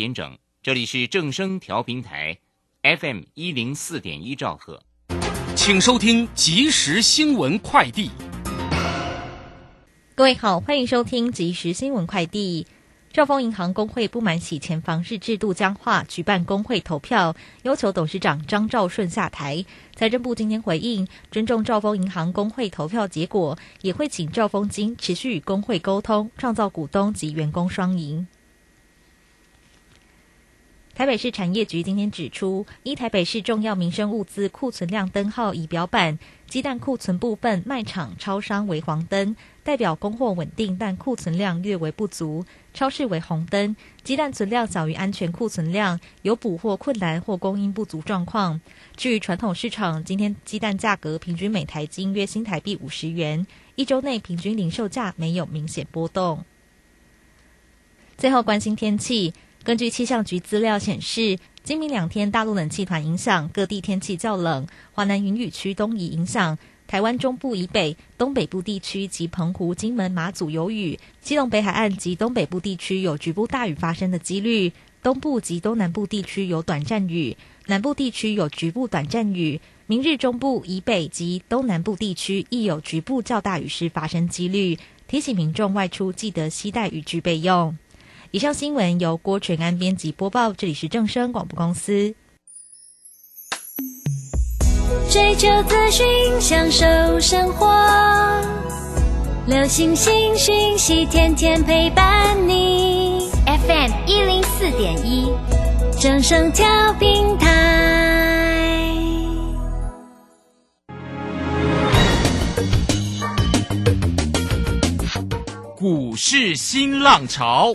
点整，这里是正声调频台，FM 一零四点一兆赫，请收听即时新闻快递。各位好，欢迎收听即时新闻快递。兆丰银行工会不满洗钱防治制度僵化，举办工会投票，要求董事长张兆顺下台。财政部今天回应，尊重兆丰银行工会投票结果，也会请兆丰金持续与工会沟通，创造股东及员工双赢。台北市产业局今天指出，一台北市重要民生物资库存量灯号仪表板，鸡蛋库存部分卖场、超商为黄灯，代表供货稳定，但库存量略为不足；超市为红灯，鸡蛋存量小于安全库存量，有补货困难或供应不足状况。至于传统市场，今天鸡蛋价格平均每台斤约新台币五十元，一周内平均零售价没有明显波动。最后关心天气。根据气象局资料显示，今明两天大陆冷气团影响，各地天气较冷。华南云雨区东移影响，台湾中部以北、东北部地区及澎湖、金门、马祖有雨；基隆北海岸及东北部地区有局部大雨发生的几率。东部及东南部地区有短暂雨，南部地区有局部短暂雨。明日中部以北及东南部地区亦有局部较大雨势发生几率，提醒民众外出记得携带雨具备用。以上新闻由郭纯安编辑播报，这里是正声广播公司。追求资讯，享受生活，流星星讯息，天天陪伴你。FM 一零四点一，正声调频台。股市新浪潮。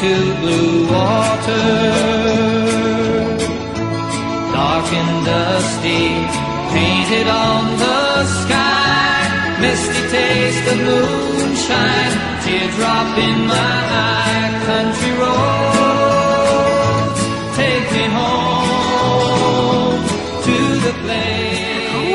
to blue water dark and dusty, painted on the sky. Misty taste of moonshine, teardrop in my eye. Country roads, take me home to the place.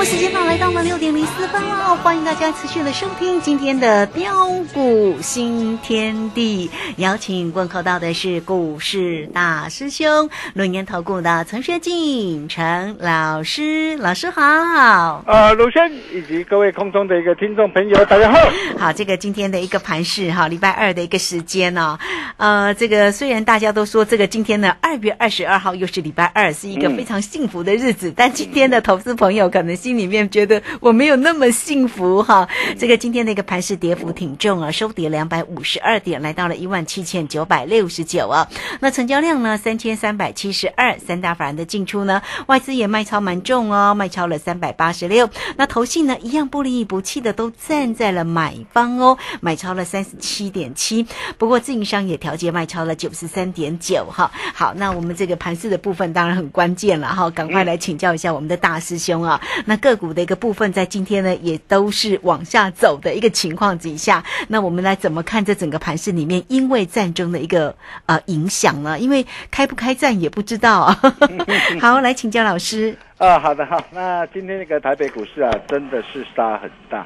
好，时间呢来到了六点零四分了，欢迎大家持续的收听今天的标股新天地。邀请问候到的是股市大师兄轮研投顾的陈学进陈老师，老师好。呃，鲁轩以及各位空中的一个听众朋友，大家好。好，这个今天的一个盘市哈，礼拜二的一个时间呢、呃，这个虽然大家都说这个今天呢，二月二十二号又是礼拜二，是一个嗯非常幸福的日子，但今天的投资朋友可能心里面觉得我没有那么幸福哈。这个今天的一个盘势跌幅挺重啊，收跌两百五十二点，来到了一万七千九百六十九啊。那成交量呢，三千三百七十二，三大法人的进出呢，外资也卖超蛮重哦，卖超了三百八十六。那投信呢，一样不离不弃的都站在了买方哦，买超了三十七点七。不过自营商也调节卖超了九十三点九哈。好，那我们这个盘势的部分当然很关键了哈，赶快来请教一下我们的大师兄啊。那个股的一个部分在今天呢，也都是往下走的一个情况底下，那我们来怎么看这整个盘市里面因为战争的一个呃影响呢？因为开不开战也不知道啊。好，来请教老师。啊，好的好，那今天那个台北股市啊，真的是杀很大。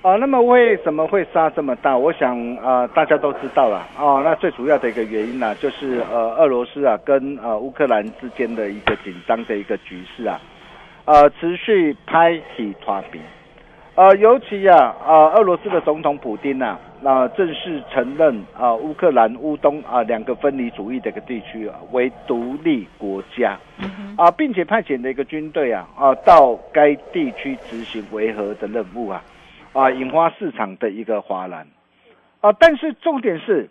啊，那么为什么会杀这么大？我想啊，大家都知道了哦。那最主要的一个原因呢，就是呃，俄罗斯啊跟呃乌克兰之间的一个紧张的一个局势啊，呃，持续拍起团兵。呃，尤其啊，呃，俄罗斯的总统普京呐，那正式承认啊，乌克兰乌东啊两个分离主义的一个地区啊为独立国家，啊，并且派遣的一个军队啊啊到该地区执行维和的任务啊，啊，引发市场的一个哗然，啊，但是重点是，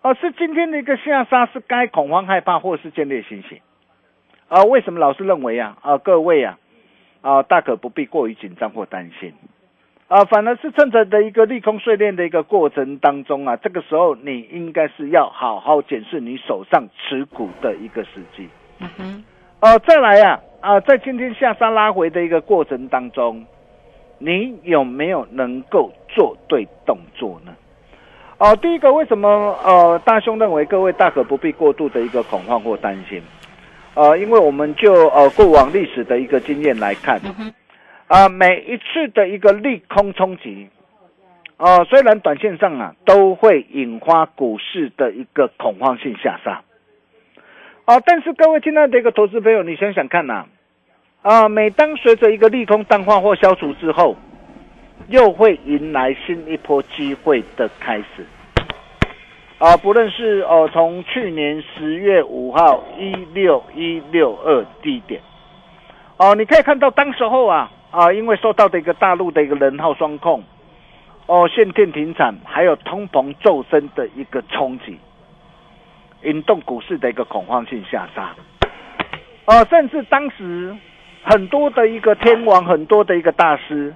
啊，是今天的一个下杀是该恐慌害怕或是建立信心，啊，为什么老是认为啊啊各位啊？啊，大可不必过于紧张或担心，啊，反而是趁着的一个利空碎裂的一个过程当中啊，这个时候你应该是要好好检视你手上持股的一个时机。嗯哼，哦，再来呀，啊，在今天下杀拉回的一个过程当中，你有没有能够做对动作呢？哦，第一个，为什么呃，大兄认为各位大可不必过度的一个恐慌或担心？呃，因为我们就呃过往历史的一个经验来看，啊，每一次的一个利空冲击，哦，虽然短线上啊都会引发股市的一个恐慌性下杀，啊，但是各位亲爱的一个投资朋友，你想想看呐，啊，每当随着一个利空淡化或消除之后，又会迎来新一波机会的开始。啊，不论是哦，从去年十月五号一六一六二低点，哦，你可以看到当时候啊啊，因为受到的一个大陆的一个人号双控，哦，限电停产，还有通膨骤升的一个冲击，引动股市的一个恐慌性下杀，哦，甚至当时很多的一个天王，很多的一个大师，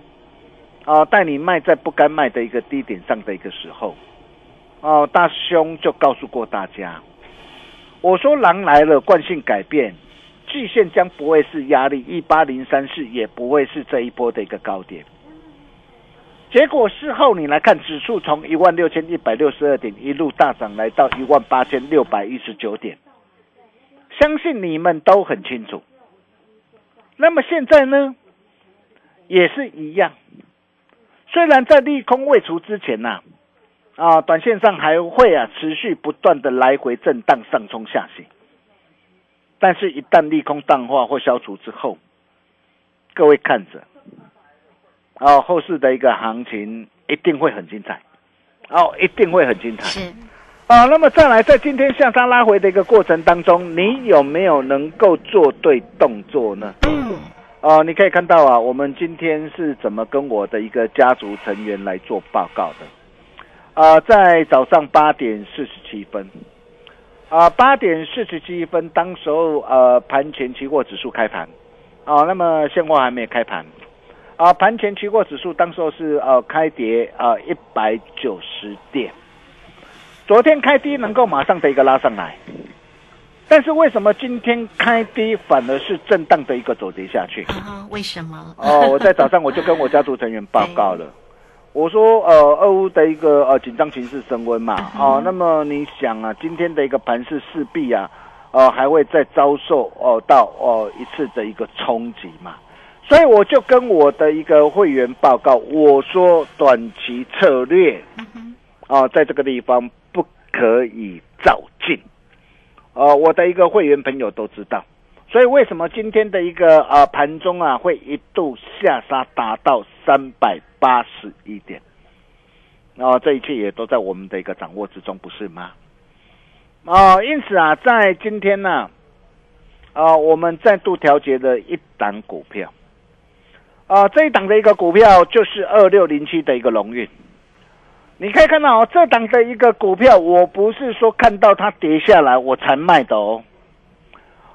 啊，带你卖在不该卖的一个低点上的一个时候。哦，大兄就告诉过大家，我说狼来了，惯性改变，季线将不会是压力，一八零三四也不会是这一波的一个高点。结果事后你来看，指数从一万六千一百六十二点一路大涨，来到一万八千六百一十九点，相信你们都很清楚。那么现在呢，也是一样，虽然在利空未除之前呐。短线上还会啊持续不断的来回震荡上冲下行，但是，一旦利空淡化或消除之后，各位看着，哦，后市的一个行情一定会很精彩，哦，一定会很精彩。是啊，那么再来，在今天向上拉回的一个过程当中，你有没有能够做对动作呢？嗯，哦，你可以看到啊，我们今天是怎么跟我的一个家族成员来做报告的。啊，在早上八点四十七分，啊，八点四十七分，当时候呃，盘前期货指数开盘，啊，那么现货还没开盘，啊，盘前期货指数当时候是呃开跌啊一百九十点，昨天开低能够马上的一个拉上来，但是为什么今天开低反而是震荡的一个走跌下去？啊，为什么？哦，我在早上我就跟我家族成员报告了。我说，呃，俄乌的一个呃紧张情势升温嘛，哦，那么你想啊，今天的一个盘势势必啊，呃，还会再遭受哦到哦一次的一个冲击嘛，所以我就跟我的一个会员报告，我说短期策略，啊，在这个地方不可以照进，呃，我的一个会员朋友都知道。所以为什么今天的一个呃盘中啊会一度下杀达到三百八十一点？哦，这一切也都在我们的一个掌握之中，不是吗？啊，因此啊，在今天呢，啊，我们再度调节了一档股票，啊，这一档的一个股票就是二六零七的一个龙运。你可以看到哦，这档的一个股票，我不是说看到它跌下来我才卖的哦。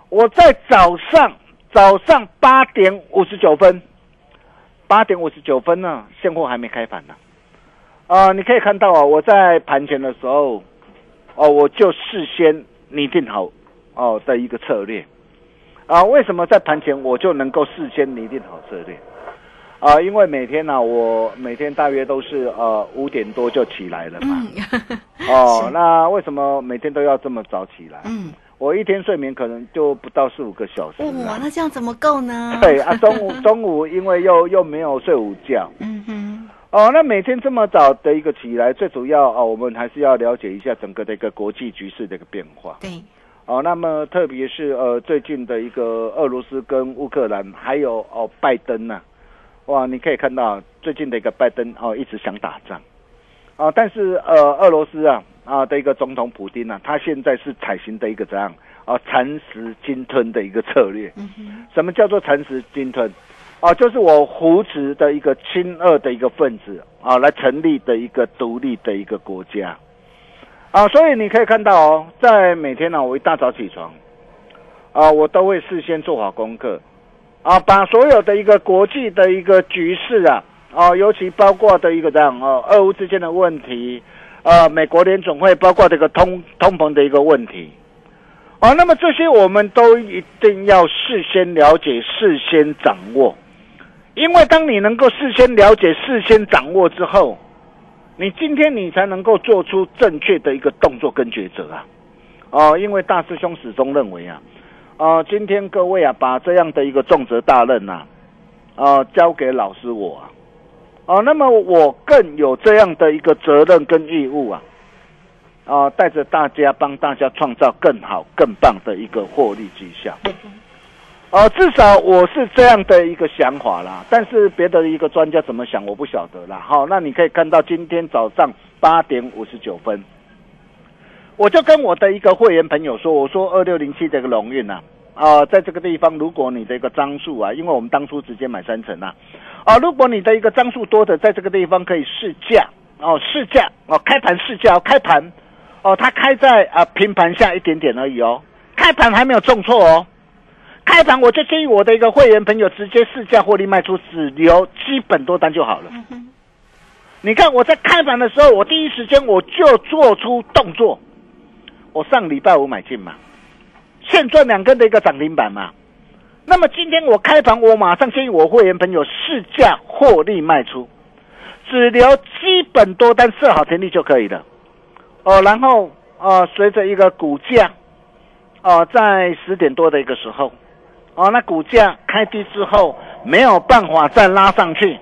我在早上早上八点五十九分，八点五十九分呢，现货还没开盘呢。啊、你可以看到啊，我在盘前的时候，哦，我就事先拟定好哦的一个策略。啊，为什么在盘前我就能够事先拟定好策略？啊，因为每天呢、我每天大约都是呃五点多就起来了嘛。哦，那为什么每天都要这么早起来？嗯，我一天睡眠可能就不到四五个小时哇，那这样怎么够呢？对啊，中午 中午因为又又没有睡午觉。嗯哼，哦，那每天这么早的一个起来，最主要哦，我们还是要了解一下整个的一个国际局势的一个变化。对，哦，那么特别是呃最近的一个俄罗斯跟乌克兰，还有哦拜登呐、哇，你可以看到最近的一个拜登哦一直想打仗，啊，但是呃俄罗斯啊啊的一个总统普京啊，他现在是采行的一个怎样啊蚕食鲸吞的一个策略。嗯哼，什么叫做蚕食鲸吞？啊，就是我扶持的一个亲俄的一个分子啊，来成立的一个独立的一个国家啊，所以你可以看到哦，在每天呢、我一大早起床啊，我都会事先做好功课啊，把所有的一个国际的一个局势啊，啊，尤其包括的一个这样哦，俄乌之间的问题，呃，美国联总会包括这个通通膨的一个问题。啊，那么这些我们都一定要事先了解、事先掌握，因为当你能够事先了解、事先掌握之后，你今天你才能够做出正确的一个动作跟抉择啊！哦，因为大师兄始终认为啊，啊，今天各位啊，把这样的一个重责大任呐、啊，交给老师我啊，哦，那么我更有这样的一个责任跟义务啊。啊，带着大家帮大家创造更好、更棒的一个获利绩效。呃，至少我是这样的一个想法啦，但是别的一个专家怎么想，我不晓得啦。好，那你可以看到今天早上八点五十九分，我就跟我的一个会员朋友说，我说二六零七这个龙运呐，啊、在这个地方，如果你的一个张数啊，因为我们当初直接买三成啊，啊，如果你的一个张数多的，在这个地方可以试价哦，试价哦，开盘试价，开盘哦，它开在啊、平盘下一点点而已哦，开盘还没有重挫哦。开盘我就建议我的一个会员朋友直接试价获利卖出，只留基本多单就好了。你看我在开盘的时候，我第一时间我就做出动作，我上礼拜五买进嘛，现赚两根的一个涨停板嘛。那么今天我开盘，我马上建议我会员朋友市价获利卖出，只留基本多单设好停利就可以了。哦，然后呃，随着一个股价哦，在十点多的一个时候，哦，那股价开低之后没有办法再拉上去，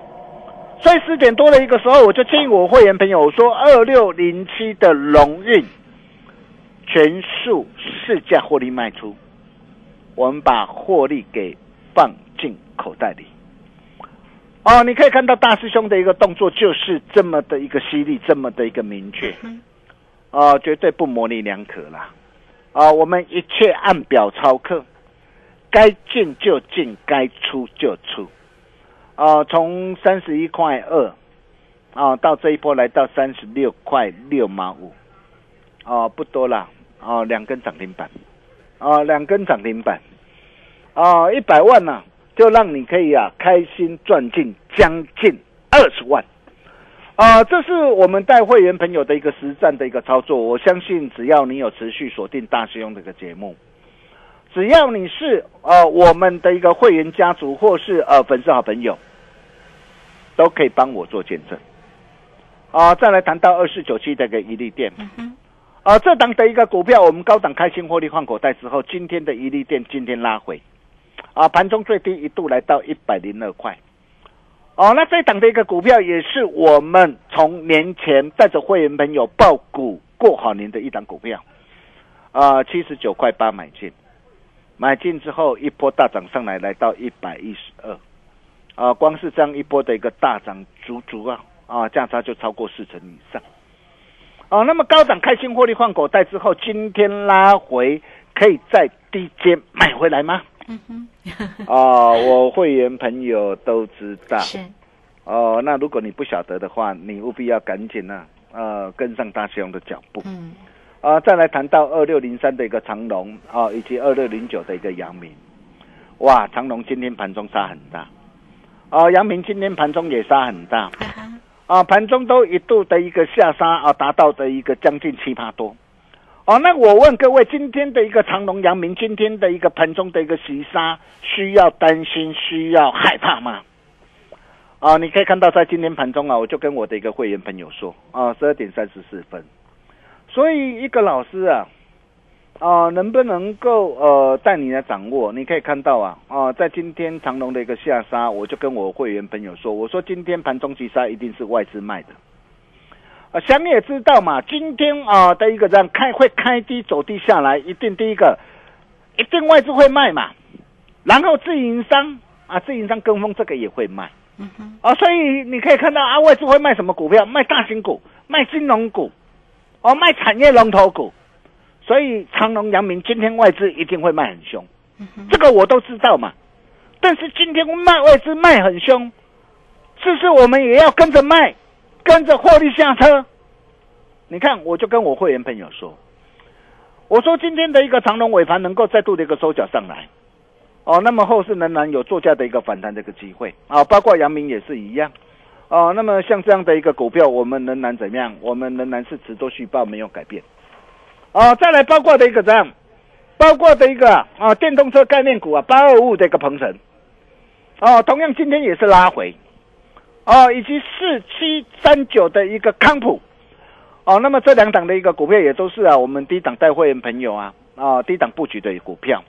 所以十点多的一个时候，我就建议我会员朋友说二六零七的龙运全数市价获利卖出，我们把获利给放进口袋里。哦，你可以看到大师兄的一个动作就是这么的一个犀利，这么的一个明确，啊、绝对不模棱两可啦。啊，我们一切按表操课，该进就进，该出就出。啊，从三十一块二，啊，到这一波来到三十六块六毛五，啊，不多啦，啊，两根涨停板，啊，两根涨停板，啊，一百万呢、就让你可以啊开心赚进将近二十万。啊、这是我们带会员朋友的一个实战的一个操作。我相信，只要你有持续锁定大师兄这个节目，只要你是呃我们的一个会员家族或是呃粉丝好朋友，都可以帮我做见证。啊、再来谈到二四九七的一个一利店，啊、这档的一个股票，我们高档开新获利换口袋之后，今天的一利店今天拉回，啊，盘中最低一度来到一百零二块。哦，那这档的一个股票也是我们从年前带着会员朋友报股过好年的一档股票，啊，七十九块八买进，买进之后一波大涨上来，来到一百一十二，啊，光是这样一波的一个大涨，足足啊啊价差就超过四成以上。哦，那么高档开心获利换口袋之后，今天拉回，可以在低阶买回来吗？啊、我会员朋友都知道。是，哦，那如果你不晓得的话，你务必要赶紧呢、呃，跟上大师兄的脚步。嗯，啊、再来谈到二六零三的一个长龙啊、以及二六零九的一个阳明，哇，长龙今天盘中杀很大，啊、阳明今天盘中也杀很大，啊，啊盘中都一度的一个下杀啊，达到的一个将近七八多。哦，那我问各位，今天的一个长隆、阳明，今天的一个盘中的一个急杀，需要担心、需要害怕吗？啊，你可以看到在今天盘中啊，我就跟我的一个会员朋友说啊，十二点三十四分，所以一个老师啊，啊，能不能够呃带你来掌握？你可以看到啊，啊，在今天长隆的一个下杀，我就跟我会员朋友说，我说今天盘中急杀一定是外资卖的。啊，想也知道嘛，今天啊的一个这样开会开低走低下来，一定第一个，一定外资会卖嘛，然后自营商啊，自营商跟风这个也会卖，啊，所以你可以看到啊，外资会卖什么股票？卖大型股，卖金融股，哦，卖产业龙头股，所以长隆、阳明今天外资一定会卖很凶，这个我都知道嘛。但是今天卖外资卖很凶，是不是我们也要跟着卖？跟着获利下车。你看，我就跟我会员朋友说，我说今天的一个长隆尾盘能够再度的一个收脚上来，哦，那么后市仍然有作价的一个反弹的一个机会啊，包括阳明也是一样，哦，那么像这样的一个股票，我们仍然怎么样？我们仍然是持多续报，没有改变。哦，再来包括的一个这样，包括的一个啊电动车概念股啊，八二五的一个鹏程，哦，同样今天也是拉回。哦，以及四七三九的一个康普，哦，那么这两档的一个股票也都是啊，我们低档带会员朋友啊，啊，低档布局的股票，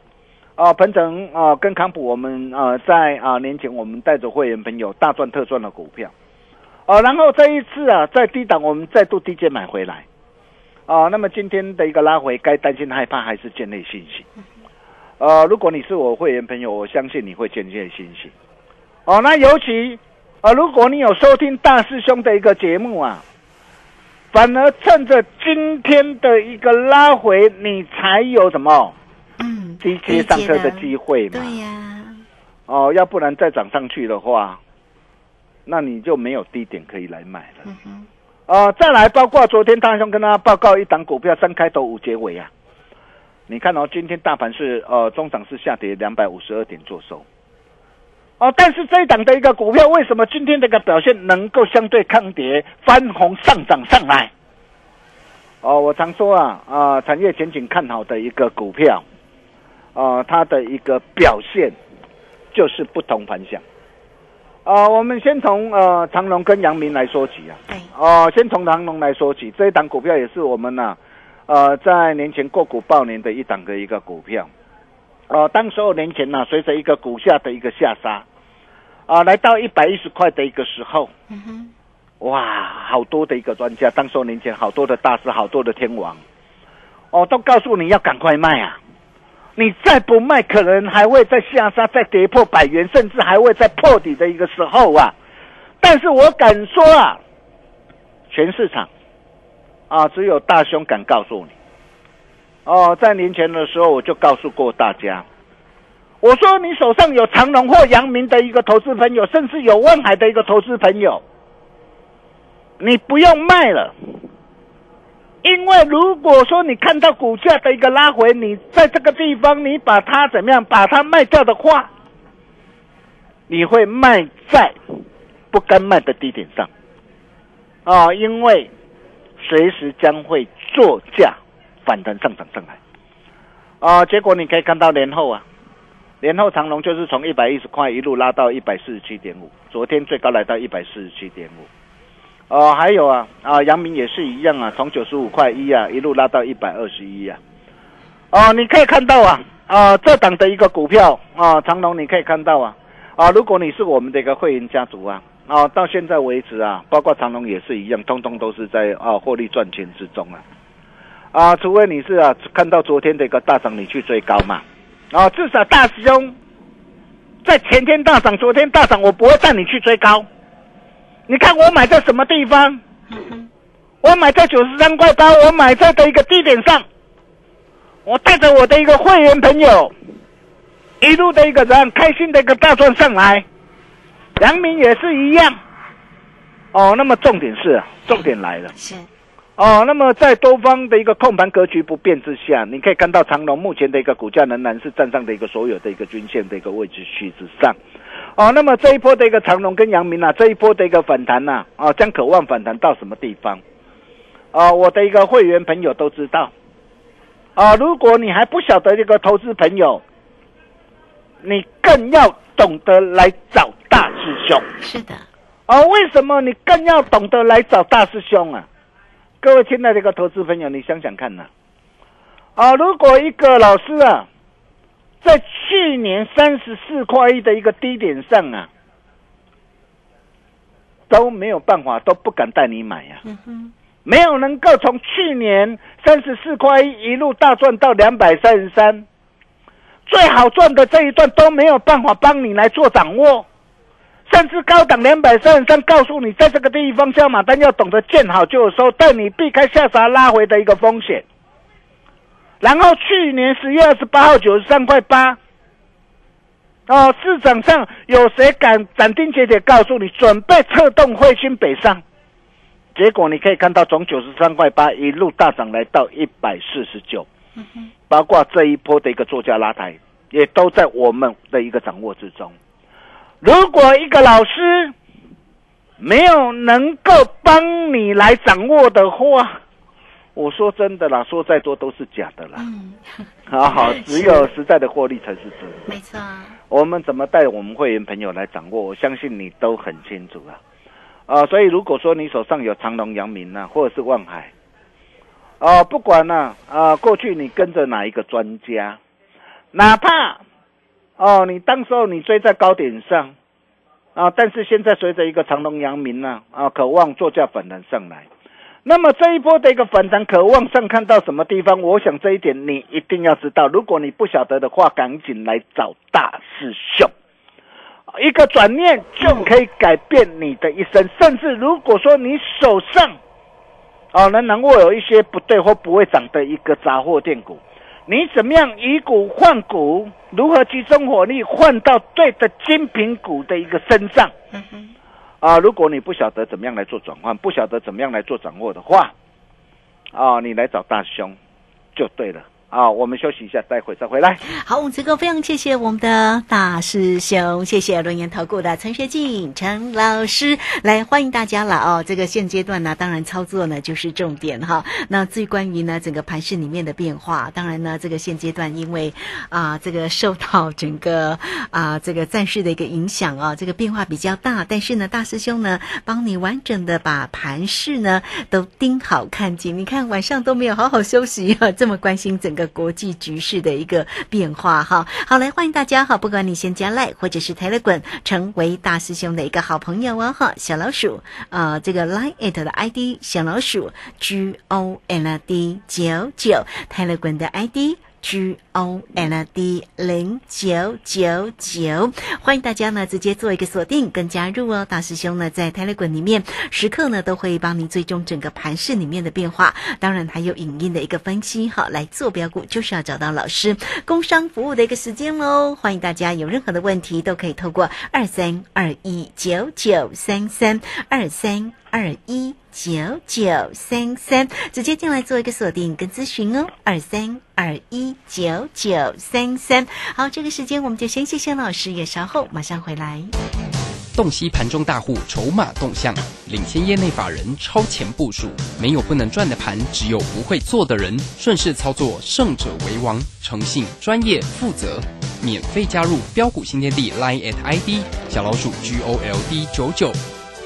啊，鹏程啊跟康普，我们啊在啊年前我们带着会员朋友大赚特赚的股票，哦，然后这一次啊在低档我们再度低阶买回来，啊，那么今天的一个拉回，该担心害怕还是建立信心？呃，如果你是我会员朋友，我相信你会建立信心。哦，那尤其。啊，如果你有收听大师兄的一个节目啊，反而趁着今天的一个拉回，你才有什么嗯，低阶上车的机会嘛？对呀，哦，要不然再涨上去的话，那你就没有低点可以来买了。嗯呃，再来，包括昨天大师兄跟大家报告一档股票三开头五结尾啊，你看哦，今天大盘是呃中涨是下跌两百五十二点做收。哦，但是这一档的一个股票，为什么今天这个表现能够相对抗跌，翻红上涨上来？哦，我常说啊，啊、产业前景看好的一个股票，啊、它的一个表现就是不同凡响。啊、我们先从呃长隆跟阳明来说起啊。对，哦，先从长隆来说起，这一档股票也是我们呐、呃，在年前过股报年的一档的一个股票。哦、当时候年前呢、随着一个股价的一个下杀，啊、来到一百一十块的一个时候，嗯哼，哇，好多的一个专家，当时候年前好多的大师，好多的天王，哦，都告诉你要赶快卖啊！你再不卖，可能还会再下杀，再跌破百元，甚至还会再破底的一个时候啊！但是我敢说啊，全市场啊，只有大兄敢告诉你。哦，在年前的时候我就告诉过大家，我说你手上有长隆或阳明的一个投资朋友，甚至有万海的一个投资朋友，你不用卖了。因为如果说你看到股价的一个拉回，你在这个地方你把它怎么样，把它卖掉的话，你会卖在不该卖的低点上啊，因为随时将会作价反弹上涨上来啊。结果你可以看到年后啊，年后长隆就是从一百一十块一路拉到一百四十七点五，昨天最高来到一百四十七点五。哦，还有啊啊，阳明也是一样啊，从九十五块一啊一路拉到一百二十一啊。哦，你可以看到啊啊，这档的一个股票啊，长隆你可以看到啊啊，如果你是我们的一个会员家族啊啊，到现在为止啊，包括长隆也是一样，通通都是在啊获利赚钱之中啊啊，除非你是啊看到昨天的一个大涨，你去追高嘛啊，至少大师兄在前天大涨，昨天大涨，我不会带你去追高。你看我买在什么地方？我买在九十三块八，我买在的一个低点上。我带着我的一个会员朋友，一路的一个人开心的一个大赚上来，阳明也是一样。哦，那么重点是，重点来了。是哦，那么在多方的一个控盘格局不变之下，你可以看到长隆目前的一个股价仍然是站上的一个所有的一个均线的一个位置区之上。哦，那么这一波的一个长龙跟阳明啊，这一波的一个反弹呐、啊，将渴望反弹到什么地方？啊，我的一个会员朋友都知道。啊，如果你还不晓得这个投资朋友，你更要懂得来找大师兄。是的，啊，为什么你更要懂得来找大师兄啊？各位亲爱的一个投资朋友，你想想看呐、啊，如果一个老师啊，在去年三十四块一的一个低点上啊，都没有办法，都不敢带你买呀、嗯，没有能够从去年三十四块一一路大赚到两百三十三，最好赚的这一段都没有办法帮你来做掌握，甚至高档两百三十三告诉你，在这个地方下马单要懂得见好就收，带你避开下杀拉回的一个风险。然后去年十月二十八号九十三块八，哦，市场上有谁敢斩钉截铁告诉你准备策动汇金北上？结果你可以看到，从九十三块八一路大涨来到一百四十九，包括这一波的一个作价拉抬，也都在我们的一个掌握之中。如果一个老师没有能够帮你来掌握的话，我说真的啦，说再多都是假的啦。嗯，好好，只有实在的获利才是真的。没错，我们怎么带我们会员朋友来掌握？我相信你都很清楚啊。啊、所以如果说你手上有长隆、阳明啊，或者是万海，啊、不管呢、啊，过去你跟着哪一个专家，哪怕哦，你当时候你追在高点上啊，但是现在随着一个长隆、阳明呢，啊，渴望作价反弹上来。那么这一波的一个反弹，渴望上看到什么地方？我想这一点你一定要知道。如果你不晓得的话，赶紧来找大师兄。一个转念就可以改变你的一生，甚至如果说你手上哦能能握有一些不对或不会涨的一个杂货店股，你怎么样以股换股？如何集中火力换到对的精品股的一个身上？啊，如果你不晓得怎么样来做转换，不晓得怎么样来做掌握的话，啊，你来找大兄就对了。啊，我们休息一下，待会再回来。好，我们这个非常谢谢我们的大师兄，谢谢轮研投顾的陈学进陈老师，来欢迎大家了哦。这个现阶段呢，当然操作呢就是重点哈。那至于关于呢整个盘市里面的变化，当然呢这个现阶段因为啊、这个受到整个啊、这个战事的一个影响啊，这个变化比较大，但是呢大师兄呢帮你完整的把盘势呢都盯好看紧，你看晚上都没有好好休息啊，这么关心整个国际局势的一个变化哈。好，来欢迎大家哈，不管你先加赖或者是泰勒滚，成为大师兄的一个好朋友哦哈。小老鼠啊，这个 Line at 的 ID 小老鼠 G O L D 九九，泰勒滚的 ID。G O L D 零九九九，欢迎大家呢直接做一个锁定跟加入哦。大师兄呢在 Telegram 里面时刻呢都会帮你追踪整个盘市里面的变化，当然还有影音的一个分析。哈，来做标股就是要找到老师，工商服务的一个时间喽。欢迎大家有任何的问题都可以透过二三二一九九三三二三二一。九九三三，直接进来做一个锁定跟咨询哦，二三二一九九三三。好，这个时间我们就先谢谢老师，也稍后马上回来。洞悉盘中大户筹码动向，领先业内法人超前部署。没有不能赚的盘，只有不会做的人。顺势操作，胜者为王。诚信、专业、负责。免费加入标股新天地 Line at ID 小老鼠 G O L D 九九。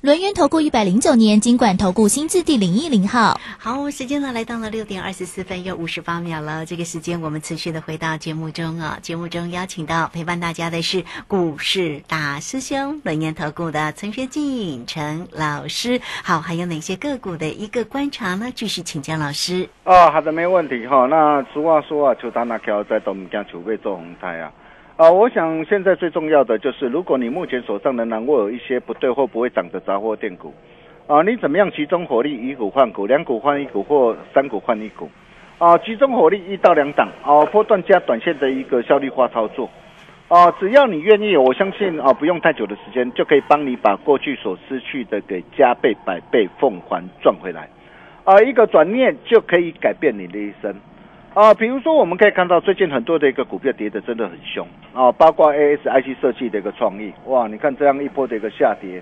轮源投顾一百零九年金管投顾新字第零一零号。好，时间呢来到了六点二十四分又五十八秒了。这个时间我们持续的回到节目中啊，节目中邀请到陪伴大家的是股市大师兄轮研投顾的陈学进陈老师。好，还有哪些个股的一个观察呢？继续请教老师。哦，好的，没问题哈、那俗话说啊，求打那条在都唔惊求被做红胎啊。啊，我想现在最重要的就是，如果你目前手上仍然握有一些不对或不会涨的杂货店股，啊，你怎么样集中火力，以股换股，两股换一股或三股换一股，啊，集中火力一到两档，啊，波段加短线的一个效率化操作，啊，只要你愿意，我相信啊，不用太久的时间就可以帮你把过去所失去的给加倍、百倍、奉还赚回来，啊，一个转念就可以改变你的一生。啊，比如说我们可以看到最近很多的一个股票跌得真的很凶啊，包括 ASIC 设计的一个创意，哇，你看这样一波的一个下跌，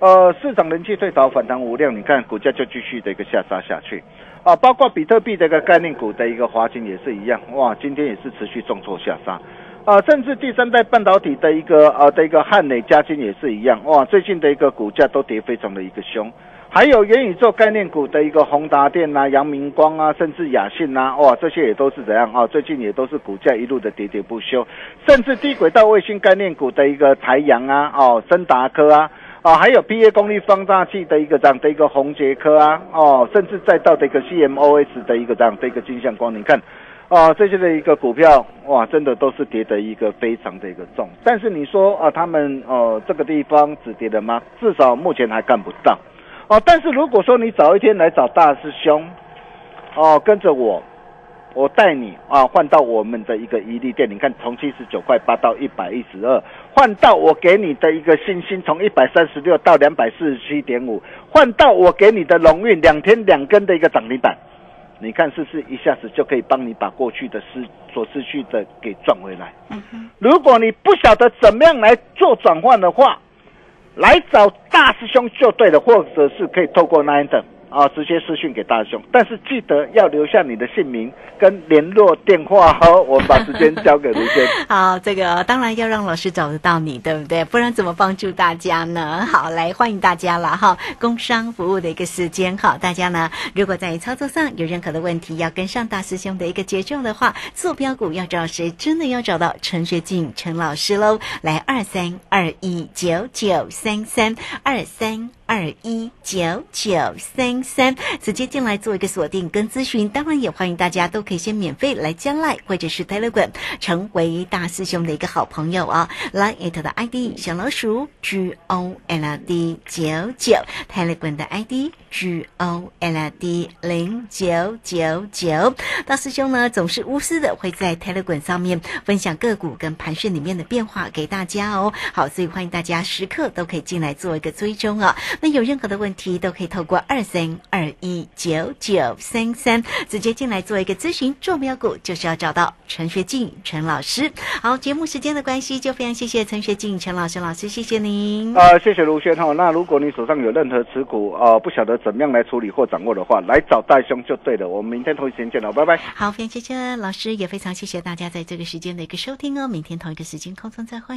呃，市场人气退潮，反弹无量，你看股价就继续的一个下杀下去，啊，包括比特币的一个概念股的一个华金也是一样，哇，今天也是持续重挫下杀，啊，甚至第三代半导体的一个呃的一个汉磊嘉金也是一样，哇，最近的一个股价都跌非常的一个凶。还有元宇宙概念股的一个宏达电呐、阳明光啊，甚至雅信呐、哇，这些也都是怎样啊？最近也都是股价一路的喋喋不休，甚至低轨道卫星概念股的一个台阳啊、哦，森达科啊。啊，还有 PA 功率放大器的一个这样的一个宏杰科啊，哦，甚至再到的一个 CMOS 的一个这样的一个金相光，你看，啊，这些的一个股票，哇，真的都是跌的一个非常的一个重。但是你说啊，他们呃这个地方止跌了吗？至少目前还看不到。哦，但是如果说你早一天来找大师兄，哦，跟着我，我带你啊换到我们的一个伊利店，你看从七十九块八到一百一十二，换到我给你的一个信心从一百三十六到两百四十七点五，换到我给你的龙运两天两根的一个涨停板，你看是不是一下子就可以帮你把过去的失所失去的给赚回来？嗯如果你不晓得怎么样来做转换的话，来找大师兄就对了，或者是可以透过 Nine 等。啊，直接私讯给大雄。但是记得要留下你的姓名跟联络电话哦。我们把时间交给卢先。好，这个当然要让老师找得到你，对不对？不然怎么帮助大家呢？好，来欢迎大家了哈！工商服务的一个时间哈，大家呢如果在操作上有任何的问题，要跟上大师兄的一个节奏的话，做标股要找谁？真的要找到陈学进陈老师喽！来二三二一九九三三二三。二一九九三三，直接进来做一个锁定跟咨询。当然也欢迎大家都可以先免费来加来或者是 Telegram，成为大师兄的一个好朋友啊。来 it 的 ID 小老鼠 G O L D 九九，Telegram 的 ID G O L D 零九九九。大师兄呢总是无私的会在 Telegram 上面分享个股跟盘讯里面的变化给大家哦。好，所以欢迎大家时刻都可以进来做一个追踪啊。那有任何的问题都可以透过二三二一九九三三直接进来做一个咨询。做标股就是要找到陈学进陈老师。好，节目时间的关系，就非常谢谢陈学进陈老师老师，谢谢您。呃，谢谢卢轩哈。那如果你手上有任何持股呃不晓得怎么样来处理或掌握的话，来找大兄就对了。我们明天同一时间见了，拜拜。好，非常谢谢老师，也非常谢谢大家在这个时间的一个收听哦。明天同一个时间空中再会。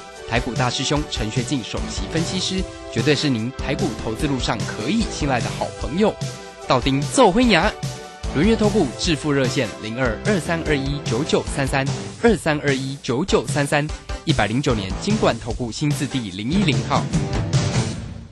台股大师兄陈学进首席分析师，绝对是您台股投资路上可以信赖的好朋友。道丁奏灰牙，轮月投顾致富热线零二二三二一九九三三二三二一九九三三，一百零九年金管投顾新字第零一零号。